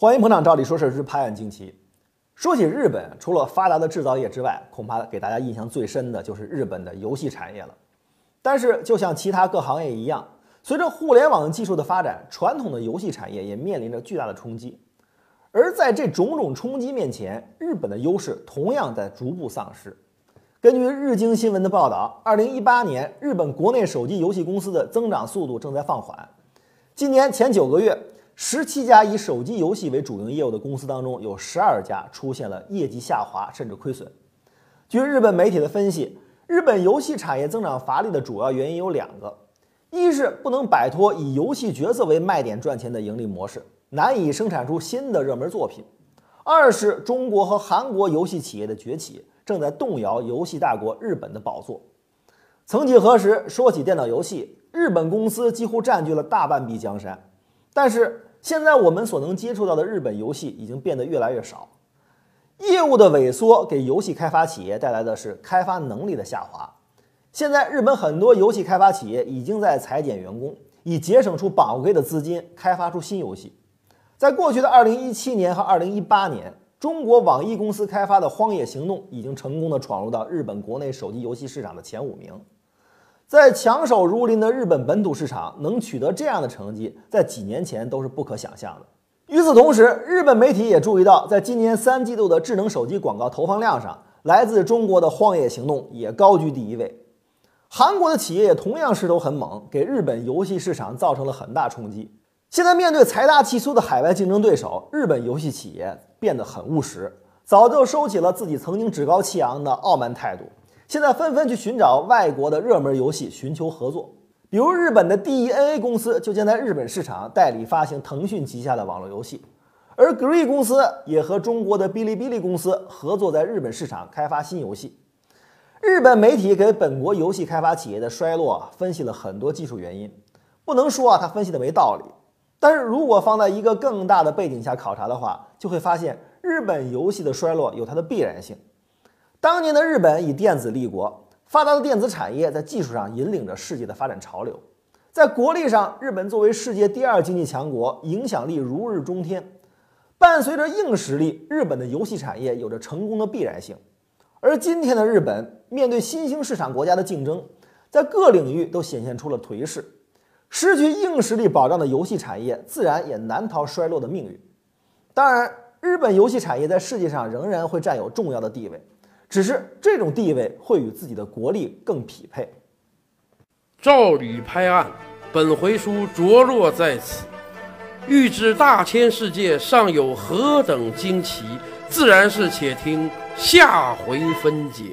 欢迎捧场，照理说事之拍案惊奇。说起日本，除了发达的制造业之外，恐怕给大家印象最深的就是日本的游戏产业了。但是，就像其他各行业一样，随着互联网技术的发展，传统的游戏产业也面临着巨大的冲击。而在这种种冲击面前，日本的优势同样在逐步丧失。根据日经新闻的报道，二零一八年日本国内手机游戏公司的增长速度正在放缓。今年前九个月。十七家以手机游戏为主营业务的公司当中，有十二家出现了业绩下滑甚至亏损。据日本媒体的分析，日本游戏产业增长乏力的主要原因有两个：一是不能摆脱以游戏角色为卖点赚钱的盈利模式，难以生产出新的热门作品；二是中国和韩国游戏企业的崛起正在动摇游戏大国日本的宝座。曾几何时，说起电脑游戏，日本公司几乎占据了大半壁江山，但是。现在我们所能接触到的日本游戏已经变得越来越少，业务的萎缩给游戏开发企业带来的是开发能力的下滑。现在日本很多游戏开发企业已经在裁减员工，以节省出宝贵的资金，开发出新游戏。在过去的2017年和2018年，中国网易公司开发的《荒野行动》已经成功的闯入到日本国内手机游戏市场的前五名。在强手如林的日本本土市场，能取得这样的成绩，在几年前都是不可想象的。与此同时，日本媒体也注意到，在今年三季度的智能手机广告投放量上，来自中国的《荒野行动》也高居第一位。韩国的企业也同样势头很猛，给日本游戏市场造成了很大冲击。现在面对财大气粗的海外竞争对手，日本游戏企业变得很务实，早就收起了自己曾经趾高气扬的傲慢态度。现在纷纷去寻找外国的热门游戏，寻求合作。比如日本的 DENA 公司就将在日本市场代理发行腾讯旗下的网络游戏，而 Gree 公司也和中国的哔哩哔哩公司合作，在日本市场开发新游戏。日本媒体给本国游戏开发企业的衰落分析了很多技术原因，不能说啊他分析的没道理，但是如果放在一个更大的背景下考察的话，就会发现日本游戏的衰落有它的必然性。当年的日本以电子立国，发达的电子产业在技术上引领着世界的发展潮流。在国力上，日本作为世界第二经济强国，影响力如日中天。伴随着硬实力，日本的游戏产业有着成功的必然性。而今天的日本，面对新兴市场国家的竞争，在各领域都显现出了颓势。失去硬实力保障的游戏产业，自然也难逃衰落的命运。当然，日本游戏产业在世界上仍然会占有重要的地位。只是这种地位会与自己的国力更匹配。照理拍案，本回书着落在此。欲知大千世界尚有何等惊奇，自然是且听下回分解。